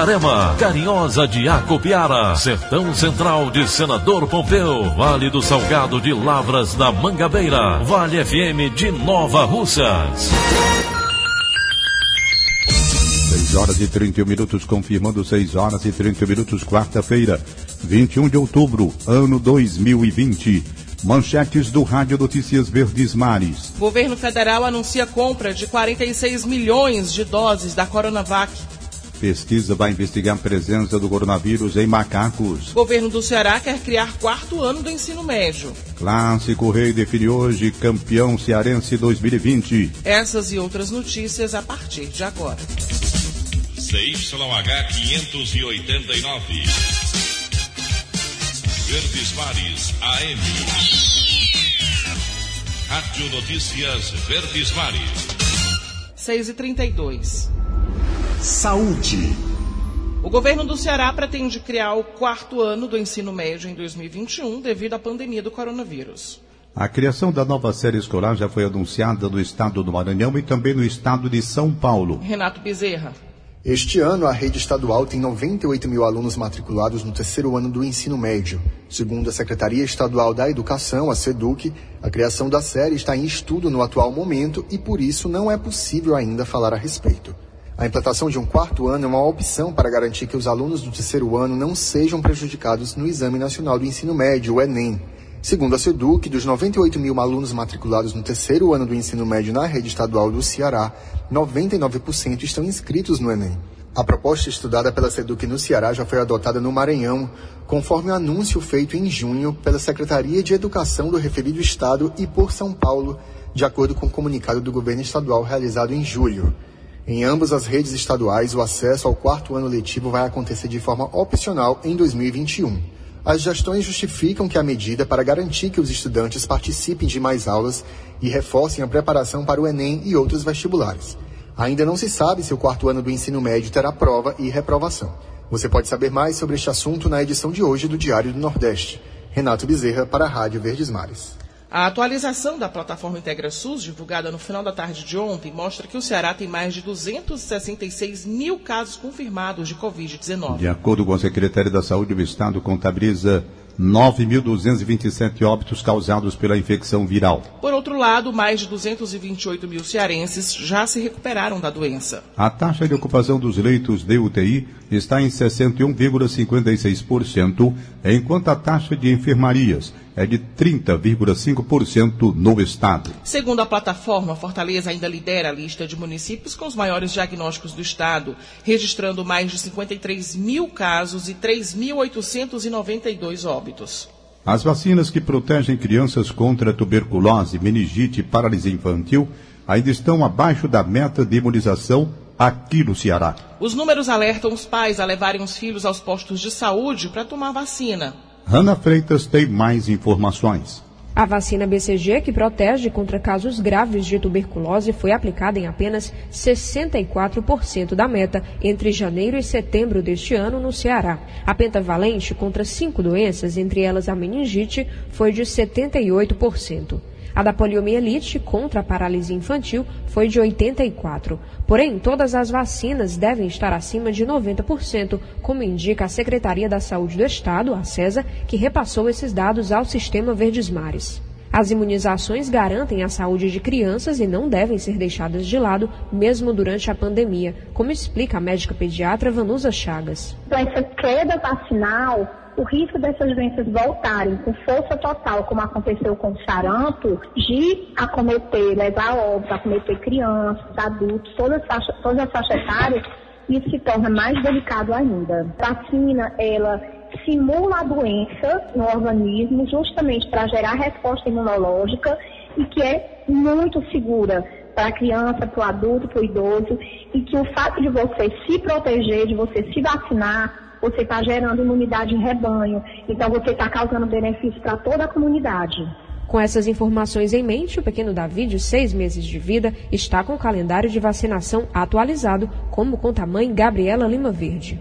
Itarema, Carinhosa de Acopiara, Sertão Central de Senador Pompeu, Vale do Salgado de Lavras da Mangabeira, Vale FM de Nova Russas. 6 horas e 31 minutos, confirmando 6 horas e 30 minutos, quarta-feira, 21 de outubro, ano 2020. Manchetes do Rádio Notícias Verdes Mares. Governo federal anuncia compra de 46 milhões de doses da Coronavac. Pesquisa vai investigar a presença do coronavírus em macacos. Governo do Ceará quer criar quarto ano do ensino médio. Clássico Rei define hoje campeão cearense 2020. Essas e outras notícias a partir de agora. CYH 589. Verdes Mares AM. Rádio Notícias Verdes Mares. 6 e 32 Saúde. O governo do Ceará pretende criar o quarto ano do ensino médio em 2021 devido à pandemia do coronavírus. A criação da nova série escolar já foi anunciada no estado do Maranhão e também no estado de São Paulo. Renato Bezerra. Este ano, a rede estadual tem 98 mil alunos matriculados no terceiro ano do ensino médio. Segundo a Secretaria Estadual da Educação, a SEDUC, a criação da série está em estudo no atual momento e, por isso, não é possível ainda falar a respeito. A implantação de um quarto ano é uma opção para garantir que os alunos do terceiro ano não sejam prejudicados no Exame Nacional do Ensino Médio, o Enem. Segundo a SEDUC, dos 98 mil alunos matriculados no terceiro ano do ensino médio na rede estadual do Ceará, 99% estão inscritos no Enem. A proposta estudada pela SEDUC no Ceará já foi adotada no Maranhão, conforme o anúncio feito em junho pela Secretaria de Educação do referido estado e por São Paulo, de acordo com o comunicado do governo estadual realizado em julho. Em ambas as redes estaduais, o acesso ao quarto ano letivo vai acontecer de forma opcional em 2021. As gestões justificam que a medida para garantir que os estudantes participem de mais aulas e reforcem a preparação para o Enem e outros vestibulares. Ainda não se sabe se o quarto ano do ensino médio terá prova e reprovação. Você pode saber mais sobre este assunto na edição de hoje do Diário do Nordeste. Renato Bezerra para a Rádio Verdes Mares. A atualização da plataforma Integra SUS, divulgada no final da tarde de ontem, mostra que o Ceará tem mais de 266 mil casos confirmados de Covid-19. De acordo com a Secretaria da Saúde, o Estado contabiliza 9.227 óbitos causados pela infecção viral. Por outro lado, mais de 228 mil cearenses já se recuperaram da doença. A taxa de ocupação dos leitos de UTI está em 61,56%, enquanto a taxa de enfermarias é de 30,5% no estado. Segundo a plataforma, Fortaleza ainda lidera a lista de municípios com os maiores diagnósticos do estado, registrando mais de 53 mil casos e 3.892 óbitos. As vacinas que protegem crianças contra tuberculose, meningite e paralisia infantil ainda estão abaixo da meta de imunização aqui no Ceará. Os números alertam os pais a levarem os filhos aos postos de saúde para tomar vacina. Ana Freitas tem mais informações. A vacina BCG, que protege contra casos graves de tuberculose, foi aplicada em apenas 64% da meta entre janeiro e setembro deste ano no Ceará. A pentavalente contra cinco doenças, entre elas a meningite, foi de 78%. A da poliomielite contra a paralisia infantil foi de 84%. Porém, todas as vacinas devem estar acima de 90%, como indica a Secretaria da Saúde do Estado, a CESA, que repassou esses dados ao Sistema Verdes Mares. As imunizações garantem a saúde de crianças e não devem ser deixadas de lado, mesmo durante a pandemia, como explica a médica pediatra Vanusa Chagas. Então, queda vacinal o risco dessas doenças voltarem com força total, como aconteceu com o sarampo, de acometer, levar óbito, acometer crianças, adultos, todas as faixas, todas as faixas etárias, isso se torna mais delicado ainda. A vacina, ela simula a doença no organismo justamente para gerar resposta imunológica e que é muito segura para a criança, para o adulto, para o idoso, e que o fato de você se proteger, de você se vacinar, você está gerando imunidade em rebanho. Então você está causando benefício para toda a comunidade. Com essas informações em mente, o pequeno Davi, de seis meses de vida, está com o calendário de vacinação atualizado, como conta a mãe Gabriela Lima Verde.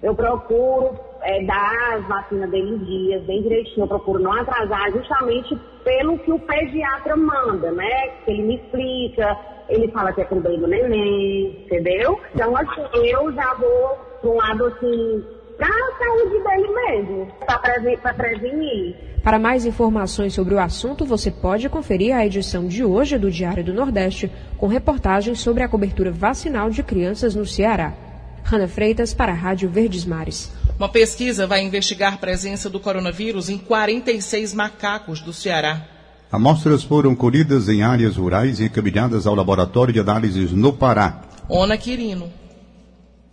Eu procuro é, dar as vacinas dele em dias, bem direitinho, eu procuro não atrasar, justamente pelo que o pediatra manda, né? Ele me explica, ele fala que é com bem do neném, entendeu? Então, assim, eu já vou para um lado assim, para a saúde dele mesmo, para prevenir. Para mais informações sobre o assunto, você pode conferir a edição de hoje do Diário do Nordeste, com reportagens sobre a cobertura vacinal de crianças no Ceará. Rana Freitas, para a Rádio Verdes Mares. Uma pesquisa vai investigar a presença do coronavírus em 46 macacos do Ceará. Amostras foram colhidas em áreas rurais e encaminhadas ao laboratório de análises no Pará. Ona Quirino.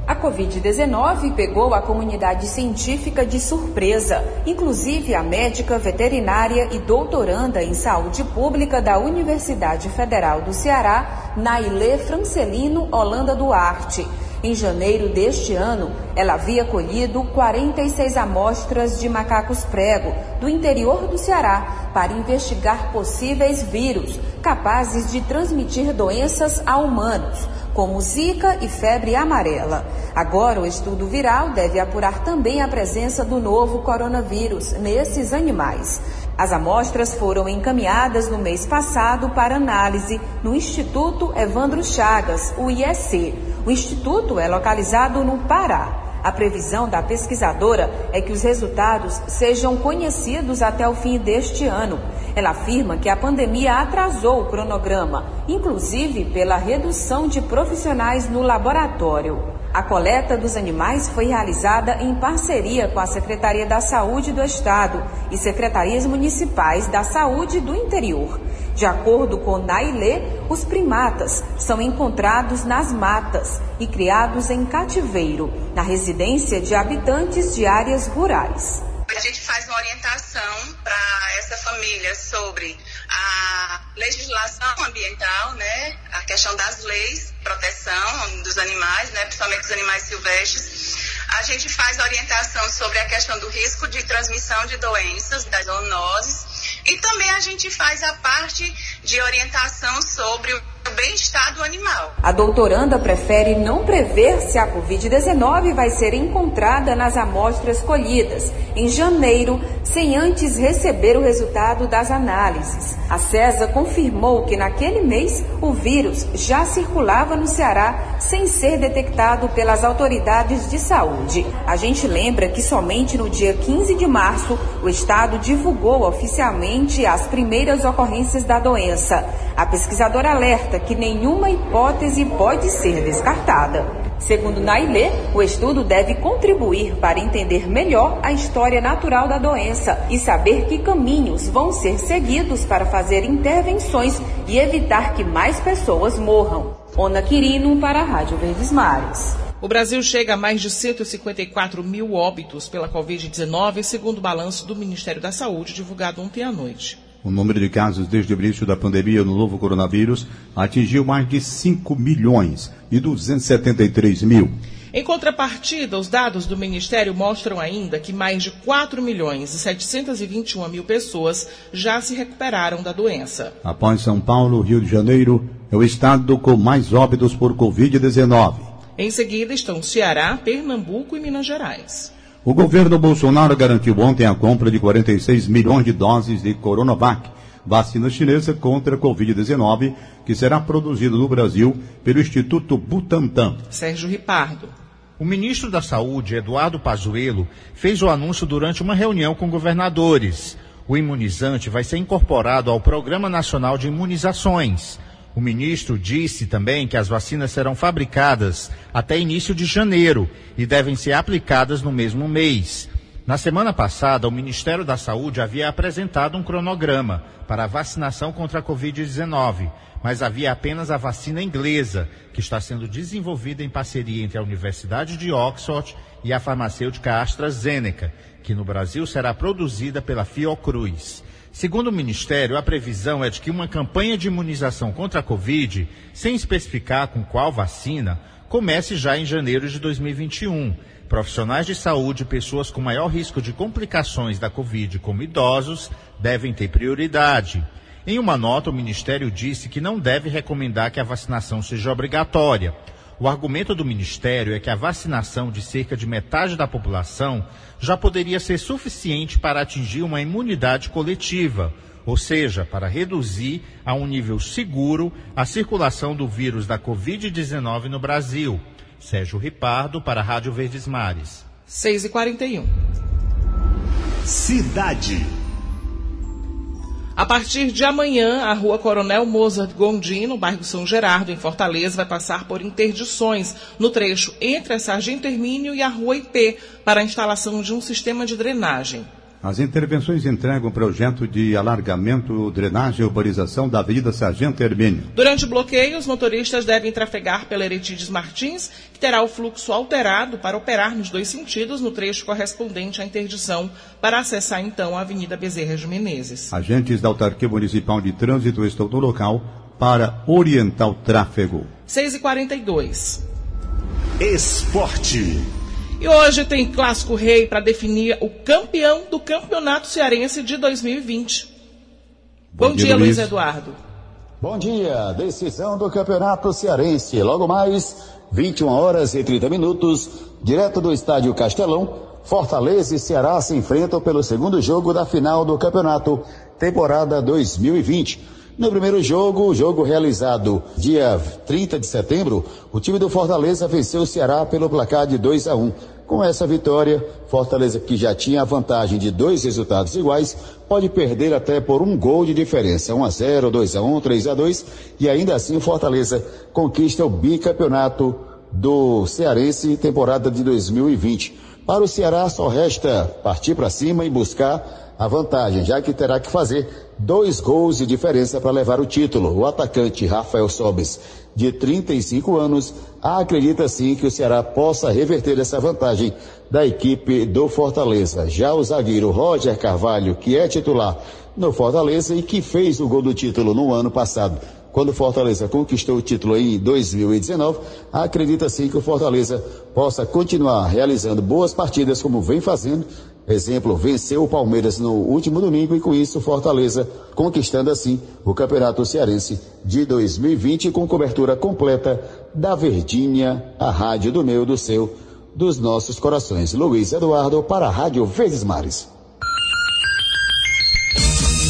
A Covid-19 pegou a comunidade científica de surpresa, inclusive a médica veterinária e doutoranda em saúde pública da Universidade Federal do Ceará, Nailê Francelino Holanda Duarte. Em janeiro deste ano, ela havia colhido 46 amostras de macacos prego do interior do Ceará para investigar possíveis vírus capazes de transmitir doenças a humanos como zika e febre amarela. Agora, o estudo viral deve apurar também a presença do novo coronavírus nesses animais. As amostras foram encaminhadas no mês passado para análise no Instituto Evandro Chagas, o IEC. O instituto é localizado no Pará. A previsão da pesquisadora é que os resultados sejam conhecidos até o fim deste ano. Ela afirma que a pandemia atrasou o cronograma, inclusive pela redução de profissionais no laboratório. A coleta dos animais foi realizada em parceria com a Secretaria da Saúde do Estado e secretarias municipais da saúde do interior. De acordo com Nailê, os primatas são encontrados nas matas e criados em cativeiro, na residência de habitantes de áreas rurais. A gente faz uma orientação para essa família sobre a legislação ambiental, né, a questão das leis, proteção dos animais, né, principalmente dos animais silvestres. A gente faz orientação sobre a questão do risco de transmissão de doenças, das zoonoses, e também a gente faz a parte de orientação sobre o bem-estar do animal. A doutoranda prefere não prever se a Covid-19 vai ser encontrada nas amostras colhidas em janeiro, sem antes receber o resultado das análises. A CESA confirmou que naquele mês o vírus já circulava no Ceará sem ser detectado pelas autoridades de saúde. A gente lembra que somente no dia 15 de março o estado divulgou oficialmente as primeiras ocorrências da doença. A pesquisadora alerta que nenhuma hipótese pode ser descartada. Segundo Nailê, o estudo deve contribuir para entender melhor a história natural da doença e saber que caminhos vão ser seguidos para fazer intervenções e evitar que mais pessoas morram. Ona Quirino para a Rádio Verdes Mares. O Brasil chega a mais de 154 mil óbitos pela Covid-19, segundo o balanço do Ministério da Saúde divulgado ontem à noite. O número de casos desde o início da pandemia no novo coronavírus atingiu mais de 5 milhões e 273 mil. Em contrapartida, os dados do Ministério mostram ainda que mais de 4 milhões e 721 mil pessoas já se recuperaram da doença. Após São Paulo, Rio de Janeiro é o estado com mais óbitos por Covid-19. Em seguida estão Ceará, Pernambuco e Minas Gerais. O governo Bolsonaro garantiu ontem a compra de 46 milhões de doses de Coronavac, vacina chinesa contra a Covid-19, que será produzida no Brasil pelo Instituto Butantan. Sérgio Ripardo. O ministro da Saúde, Eduardo Pazuello, fez o anúncio durante uma reunião com governadores. O imunizante vai ser incorporado ao Programa Nacional de Imunizações. O ministro disse também que as vacinas serão fabricadas até início de janeiro e devem ser aplicadas no mesmo mês. Na semana passada, o Ministério da Saúde havia apresentado um cronograma para a vacinação contra a Covid-19, mas havia apenas a vacina inglesa, que está sendo desenvolvida em parceria entre a Universidade de Oxford e a farmacêutica AstraZeneca, que no Brasil será produzida pela Fiocruz. Segundo o Ministério, a previsão é de que uma campanha de imunização contra a Covid, sem especificar com qual vacina, comece já em janeiro de 2021. Profissionais de saúde e pessoas com maior risco de complicações da Covid, como idosos, devem ter prioridade. Em uma nota, o Ministério disse que não deve recomendar que a vacinação seja obrigatória. O argumento do Ministério é que a vacinação de cerca de metade da população já poderia ser suficiente para atingir uma imunidade coletiva, ou seja, para reduzir a um nível seguro a circulação do vírus da Covid-19 no Brasil. Sérgio Ripardo, para a Rádio Verdes Mares. 6 e 41 Cidade. A partir de amanhã, a rua Coronel Mozart Gondim, no bairro São Gerardo, em Fortaleza, vai passar por interdições no trecho entre a Sargento Hermínio e a rua IP para a instalação de um sistema de drenagem. As intervenções entregam projeto de alargamento, drenagem e urbanização da Avenida Sargento Hermínio. Durante o bloqueio, os motoristas devem trafegar pela Eretides Martins, que terá o fluxo alterado para operar nos dois sentidos no trecho correspondente à interdição, para acessar então a Avenida Bezerra de Menezes. Agentes da Autarquia Municipal de Trânsito estão no local para orientar o tráfego. 6 e 42 Esporte. E hoje tem Clássico Rei para definir o campeão do Campeonato Cearense de 2020. Bom, Bom dia, dia, Luiz. Eduardo. Bom dia, decisão do Campeonato Cearense. Logo mais, 21 horas e 30 minutos, direto do Estádio Castelão, Fortaleza e Ceará se enfrentam pelo segundo jogo da final do campeonato, temporada 2020. No primeiro jogo, o jogo realizado dia 30 de setembro, o time do Fortaleza venceu o Ceará pelo placar de 2 a 1. Com essa vitória, Fortaleza, que já tinha a vantagem de dois resultados iguais, pode perder até por um gol de diferença, 1 a 0, 2 a 1, 3 a 2, e ainda assim Fortaleza conquista o bicampeonato do Cearense temporada de 2020. Para o Ceará só resta partir para cima e buscar a vantagem, já que terá que fazer dois gols de diferença para levar o título. O atacante Rafael Sobes, de 35 anos, acredita sim que o Ceará possa reverter essa vantagem da equipe do Fortaleza. Já o zagueiro Roger Carvalho, que é titular no Fortaleza e que fez o gol do título no ano passado, quando o Fortaleza conquistou o título em 2019, acredita sim que o Fortaleza possa continuar realizando boas partidas como vem fazendo. Exemplo, venceu o Palmeiras no último domingo e com isso Fortaleza conquistando assim o Campeonato Cearense de 2020 com cobertura completa da Verdinha, a rádio do meu, do seu, dos nossos corações. Luiz Eduardo para a Rádio Verdes Mares.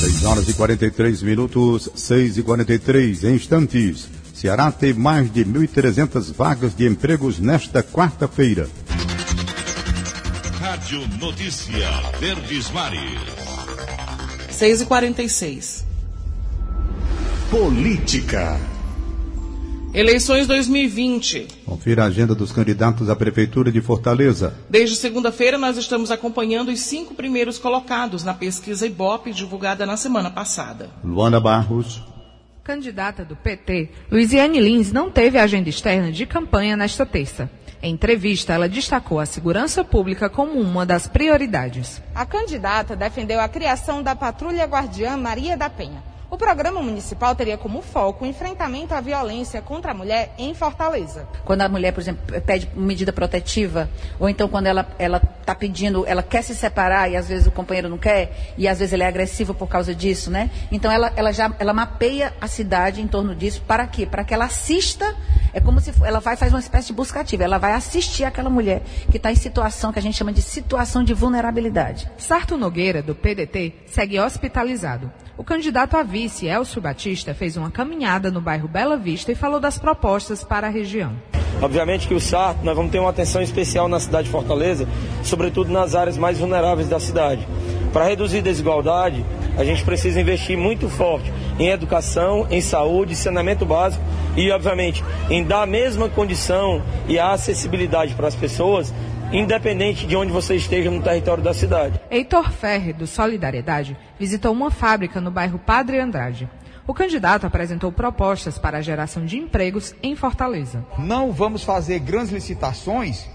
6 horas e 43 minutos, 6 e 43 em instantes. Ceará tem mais de 1.300 vagas de empregos nesta quarta-feira. Rádio Notícia Verdes Mares. 6 e 46 Política. Eleições 2020. Confira a agenda dos candidatos à Prefeitura de Fortaleza. Desde segunda-feira, nós estamos acompanhando os cinco primeiros colocados na pesquisa Ibope divulgada na semana passada. Luana Barros, Candidata do PT, Luiziane Lins não teve agenda externa de campanha nesta terça. Em entrevista, ela destacou a segurança pública como uma das prioridades. A candidata defendeu a criação da Patrulha Guardiã Maria da Penha. O programa municipal teria como foco o enfrentamento à violência contra a mulher em Fortaleza. Quando a mulher, por exemplo, pede medida protetiva, ou então quando ela ela está pedindo, ela quer se separar e às vezes o companheiro não quer, e às vezes ele é agressivo por causa disso, né? Então ela, ela já ela mapeia a cidade em torno disso para quê? Para que ela assista, é como se ela vai faz uma espécie de busca ativa, ela vai assistir aquela mulher que está em situação que a gente chama de situação de vulnerabilidade. Sarto Nogueira, do PDT, segue hospitalizado. O candidato a vice, Elcio Batista, fez uma caminhada no bairro Bela Vista e falou das propostas para a região. Obviamente que o Sarto, nós vamos ter uma atenção especial na cidade de Fortaleza, sobretudo nas áreas mais vulneráveis da cidade. Para reduzir desigualdade, a gente precisa investir muito forte em educação, em saúde, saneamento básico e, obviamente, em dar a mesma condição e a acessibilidade para as pessoas independente de onde você esteja no território da cidade. Heitor Ferre, do Solidariedade, visitou uma fábrica no bairro Padre Andrade. O candidato apresentou propostas para a geração de empregos em Fortaleza. Não vamos fazer grandes licitações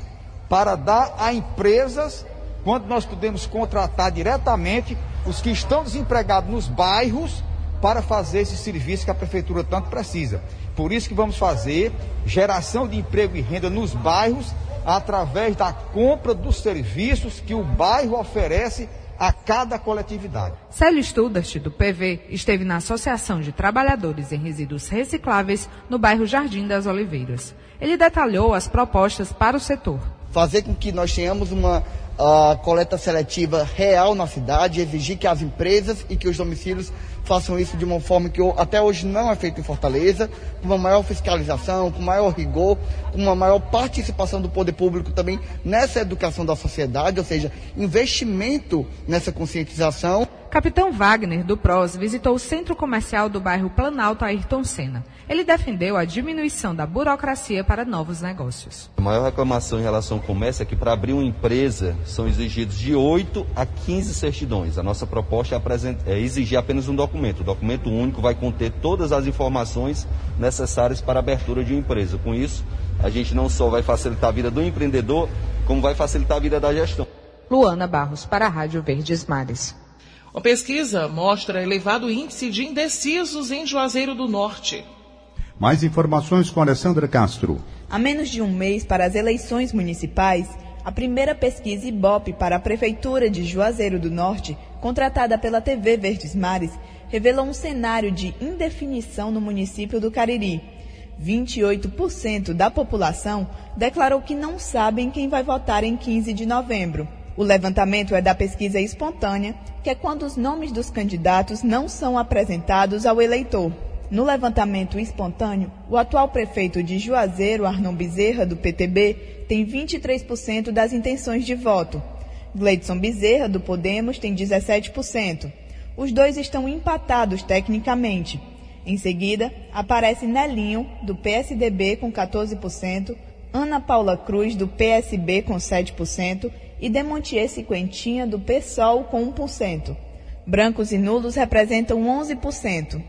para dar a empresas, quando nós podemos contratar diretamente os que estão desempregados nos bairros para fazer esse serviço que a prefeitura tanto precisa. Por isso que vamos fazer geração de emprego e renda nos bairros através da compra dos serviços que o bairro oferece a cada coletividade. Célio Studart, do PV, esteve na Associação de Trabalhadores em Resíduos Recicláveis no bairro Jardim das Oliveiras. Ele detalhou as propostas para o setor. Fazer com que nós tenhamos uma uh, coleta seletiva real na cidade, exigir que as empresas e que os domicílios façam isso de uma forma que até hoje não é feito em Fortaleza, com uma maior fiscalização, com maior rigor, com uma maior participação do poder público também nessa educação da sociedade, ou seja, investimento nessa conscientização. Capitão Wagner, do PROS, visitou o centro comercial do bairro Planalto Ayrton Senna. Ele defendeu a diminuição da burocracia para novos negócios. A maior reclamação em relação ao comércio é que para abrir uma empresa são exigidos de 8 a 15 certidões. A nossa proposta é, é exigir apenas um documento. O documento único vai conter todas as informações necessárias para a abertura de uma empresa. Com isso, a gente não só vai facilitar a vida do empreendedor, como vai facilitar a vida da gestão. Luana Barros, para a Rádio Verdes Mares. Uma pesquisa mostra elevado índice de indecisos em Juazeiro do Norte. Mais informações com Alessandra Castro. A menos de um mês para as eleições municipais, a primeira pesquisa Ibope para a Prefeitura de Juazeiro do Norte, contratada pela TV Verdes Mares, revelou um cenário de indefinição no município do Cariri. 28% da população declarou que não sabem quem vai votar em 15 de novembro. O levantamento é da pesquisa espontânea, que é quando os nomes dos candidatos não são apresentados ao eleitor. No levantamento espontâneo, o atual prefeito de Juazeiro, Arnon Bezerra, do PTB, tem 23% das intenções de voto. Gleidson Bezerra, do Podemos, tem 17%. Os dois estão empatados tecnicamente. Em seguida, aparece Nelinho, do PSDB, com 14%, Ana Paula Cruz, do PSB, com 7%, e Demontier Cinquentinha, do PSOL, com 1%. Brancos e nulos representam 11%.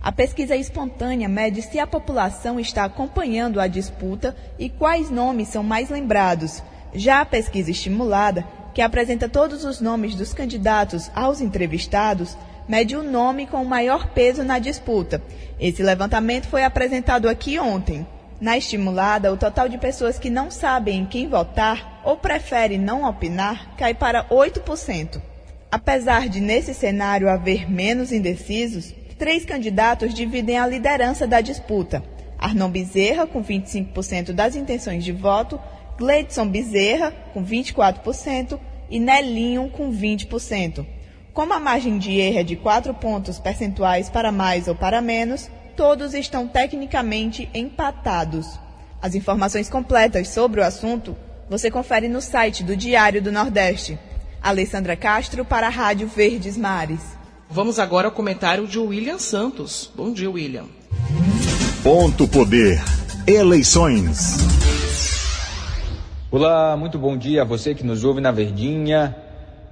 A pesquisa espontânea mede se a população está acompanhando a disputa e quais nomes são mais lembrados. Já a pesquisa estimulada, que apresenta todos os nomes dos candidatos aos entrevistados, mede o nome com o maior peso na disputa. Esse levantamento foi apresentado aqui ontem. Na estimulada, o total de pessoas que não sabem em quem votar ou preferem não opinar cai para 8%. Apesar de nesse cenário haver menos indecisos, três candidatos dividem a liderança da disputa. Arnon Bezerra, com 25% das intenções de voto, Gleidson Bezerra, com 24%, e Nelinho, com 20%. Como a margem de erro é de 4 pontos percentuais para mais ou para menos, todos estão tecnicamente empatados. As informações completas sobre o assunto você confere no site do Diário do Nordeste. Alessandra Castro para a Rádio Verdes Mares. Vamos agora ao comentário de William Santos. Bom dia, William. Ponto Poder. Eleições. Olá, muito bom dia a você que nos ouve na Verdinha.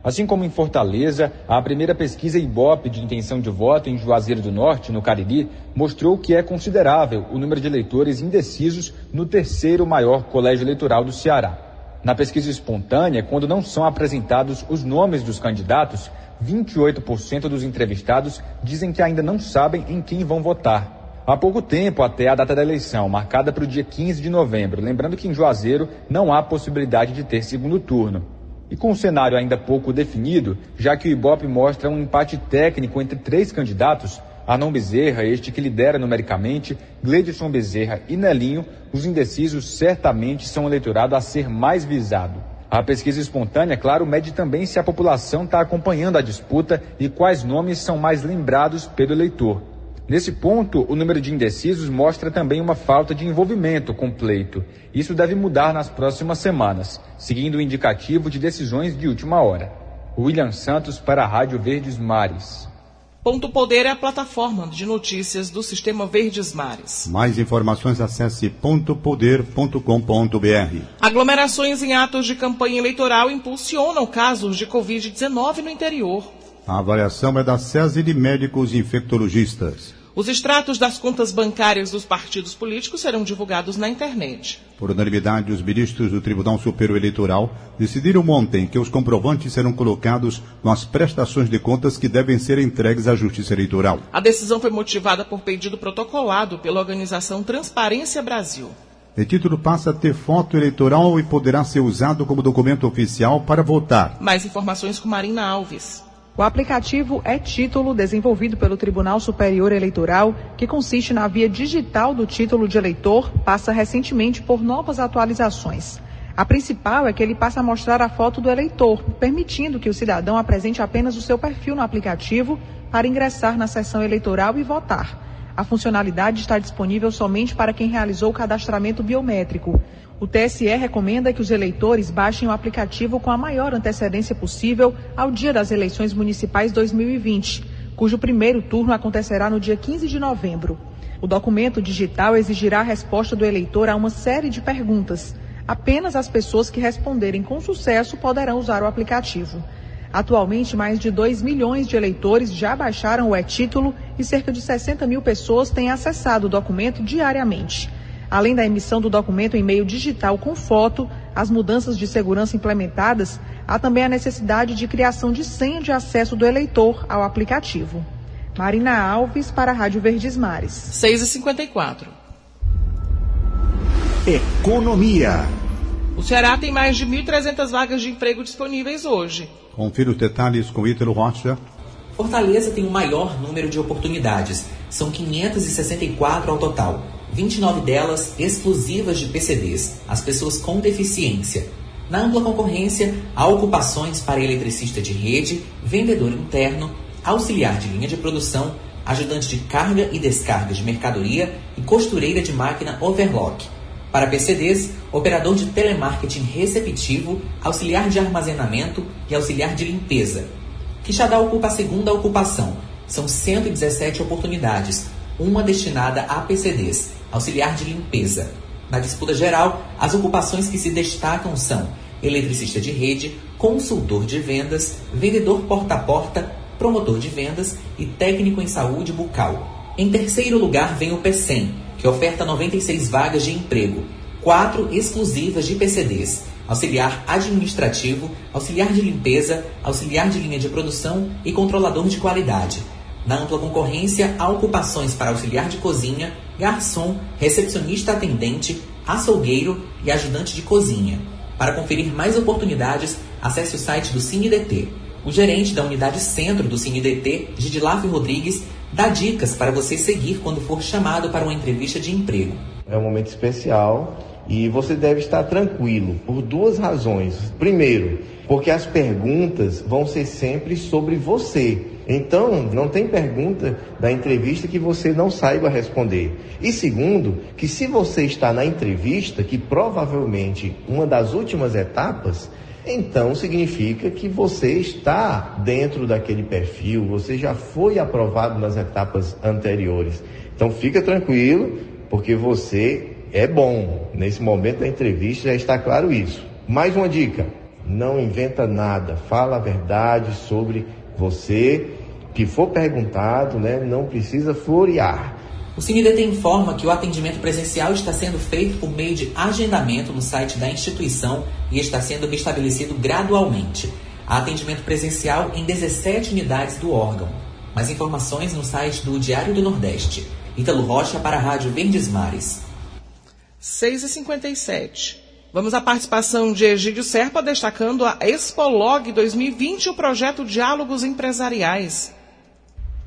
Assim como em Fortaleza, a primeira pesquisa Ibope de intenção de voto em Juazeiro do Norte, no Cariri, mostrou que é considerável o número de eleitores indecisos no terceiro maior colégio eleitoral do Ceará. Na pesquisa espontânea, quando não são apresentados os nomes dos candidatos, 28% dos entrevistados dizem que ainda não sabem em quem vão votar. Há pouco tempo até a data da eleição, marcada para o dia 15 de novembro, lembrando que em Juazeiro não há possibilidade de ter segundo turno. E com o cenário ainda pouco definido, já que o Ibope mostra um empate técnico entre três candidatos, Arnon Bezerra, este que lidera numericamente, Gledson Bezerra e Nelinho, os indecisos certamente são eleitorado a ser mais visado. A pesquisa espontânea, claro, mede também se a população está acompanhando a disputa e quais nomes são mais lembrados pelo eleitor. Nesse ponto, o número de indecisos mostra também uma falta de envolvimento com o pleito. Isso deve mudar nas próximas semanas, seguindo o indicativo de decisões de última hora. William Santos para a Rádio Verdes Mares. Ponto Poder é a plataforma de notícias do Sistema Verdes Mares. Mais informações acesse pontopoder.com.br. Aglomerações em atos de campanha eleitoral impulsionam casos de Covid-19 no interior. A avaliação é da SESI de médicos infectologistas. Os extratos das contas bancárias dos partidos políticos serão divulgados na internet. Por unanimidade, os ministros do Tribunal Superior Eleitoral decidiram ontem que os comprovantes serão colocados nas prestações de contas que devem ser entregues à Justiça Eleitoral. A decisão foi motivada por pedido protocolado pela organização Transparência Brasil. O título passa a ter foto eleitoral e poderá ser usado como documento oficial para votar. Mais informações com Marina Alves. O aplicativo é título desenvolvido pelo Tribunal Superior Eleitoral, que consiste na via digital do título de eleitor, passa recentemente por novas atualizações. A principal é que ele passa a mostrar a foto do eleitor, permitindo que o cidadão apresente apenas o seu perfil no aplicativo para ingressar na sessão eleitoral e votar. A funcionalidade está disponível somente para quem realizou o cadastramento biométrico. O TSE recomenda que os eleitores baixem o aplicativo com a maior antecedência possível ao dia das eleições municipais 2020, cujo primeiro turno acontecerá no dia 15 de novembro. O documento digital exigirá a resposta do eleitor a uma série de perguntas. Apenas as pessoas que responderem com sucesso poderão usar o aplicativo. Atualmente, mais de 2 milhões de eleitores já baixaram o e-título e cerca de 60 mil pessoas têm acessado o documento diariamente. Além da emissão do documento em meio digital com foto, as mudanças de segurança implementadas, há também a necessidade de criação de senha de acesso do eleitor ao aplicativo. Marina Alves para a Rádio Verdes Mares. 6h54. Economia. O Ceará tem mais de 1.300 vagas de emprego disponíveis hoje. Confira os detalhes com Ítalo Rocha. Fortaleza tem o maior número de oportunidades. São 564 ao total. 29 delas exclusivas de PCDs, as pessoas com deficiência. Na ampla concorrência, há ocupações para eletricista de rede, vendedor interno, auxiliar de linha de produção, ajudante de carga e descarga de mercadoria e costureira de máquina overlock. Para PCDs, operador de telemarketing receptivo, auxiliar de armazenamento e auxiliar de limpeza. Quixadá ocupa a segunda ocupação. São 117 oportunidades, uma destinada a PCDs, auxiliar de limpeza. Na disputa geral, as ocupações que se destacam são eletricista de rede, consultor de vendas, vendedor porta a porta, promotor de vendas e técnico em saúde bucal. Em terceiro lugar vem o PCM, que oferta 96 vagas de emprego, quatro exclusivas de PCDs, auxiliar administrativo, auxiliar de limpeza, auxiliar de linha de produção e controlador de qualidade. Na ampla concorrência, há ocupações para auxiliar de cozinha, garçom, recepcionista atendente, açougueiro e ajudante de cozinha. Para conferir mais oportunidades, acesse o site do CineDT. O gerente da unidade centro do CineDT, Gidilaf Rodrigues, dá dicas para você seguir quando for chamado para uma entrevista de emprego. É um momento especial e você deve estar tranquilo por duas razões. Primeiro, porque as perguntas vão ser sempre sobre você. Então, não tem pergunta da entrevista que você não saiba responder. E segundo, que se você está na entrevista, que provavelmente uma das últimas etapas, então significa que você está dentro daquele perfil, você já foi aprovado nas etapas anteriores. Então fica tranquilo, porque você é bom. Nesse momento da entrevista já está claro isso. Mais uma dica: não inventa nada, fala a verdade sobre você. Que for perguntado, né, não precisa florear. O CineDT informa que o atendimento presencial está sendo feito por meio de agendamento no site da instituição e está sendo restabelecido gradualmente. Há atendimento presencial em 17 unidades do órgão. Mais informações no site do Diário do Nordeste. Ítalo Rocha para a Rádio Verdes Mares. 6h57. Vamos à participação de Egídio Serpa destacando a Expolog 2020 e o projeto Diálogos Empresariais.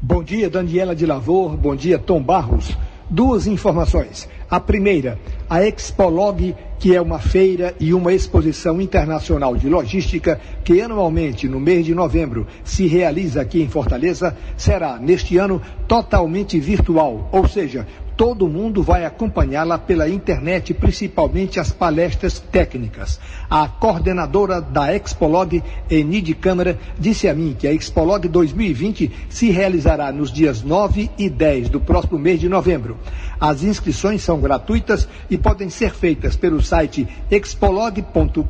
Bom dia, Daniela de Lavor. Bom dia, Tom Barros. Duas informações. A primeira, a Expolog, que é uma feira e uma exposição internacional de logística que anualmente, no mês de novembro, se realiza aqui em Fortaleza, será, neste ano, totalmente virtual, ou seja, todo mundo vai acompanhá-la pela internet, principalmente as palestras técnicas. A coordenadora da Expolog, Enide Câmara, disse a mim que a Expolog 2020 se realizará nos dias 9 e 10 do próximo mês de novembro. As inscrições são gratuitas e podem ser feitas pelo site expolog.com.br.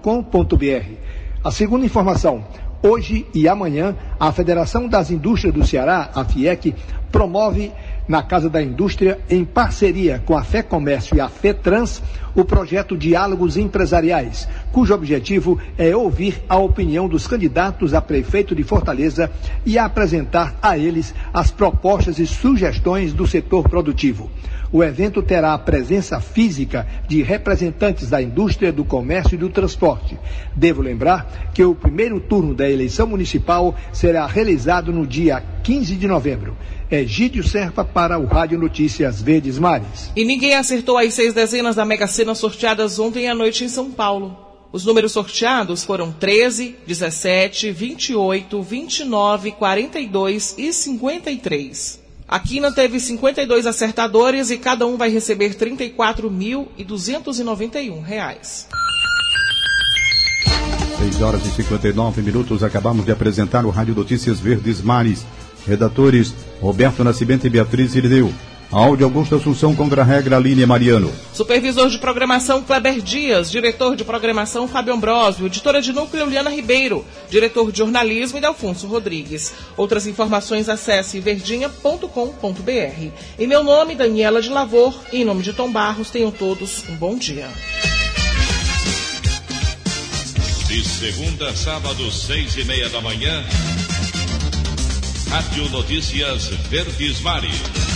A segunda informação, Hoje e amanhã, a Federação das Indústrias do Ceará, a FIEC, promove na Casa da Indústria, em parceria com a Fé Comércio e a FETRANS, o projeto Diálogos Empresariais, cujo objetivo é ouvir a opinião dos candidatos a prefeito de Fortaleza e apresentar a eles as propostas e sugestões do setor produtivo. O evento terá a presença física de representantes da indústria, do comércio e do transporte. Devo lembrar que o primeiro turno da eleição municipal será realizado no dia 15 de novembro. Egídio Serpa para o Rádio Notícias Verdes Mares. E ninguém acertou as seis dezenas da Mega Sena sorteadas ontem à noite em São Paulo. Os números sorteados foram 13, 17, 28, 29, 42 e 53. A Quina teve 52 acertadores e cada um vai receber 34.291 reais. 6 horas e 59 minutos. Acabamos de apresentar o Rádio Notícias Verdes Mares. Redatores Roberto Nascimento e Beatriz Irideu. Áudio Augusto Assunção contra a regra Línia Mariano. Supervisor de programação Kleber Dias, diretor de programação Fábio Ambrosio, editora de núcleo Liana Ribeiro, diretor de jornalismo Delfonso Rodrigues. Outras informações acesse verdinha.com.br. Em meu nome, Daniela de Lavor, e em nome de Tom Barros, tenham todos um bom dia. De segunda a sábado, seis e meia da manhã. Rádio Notícias Verdes Mares.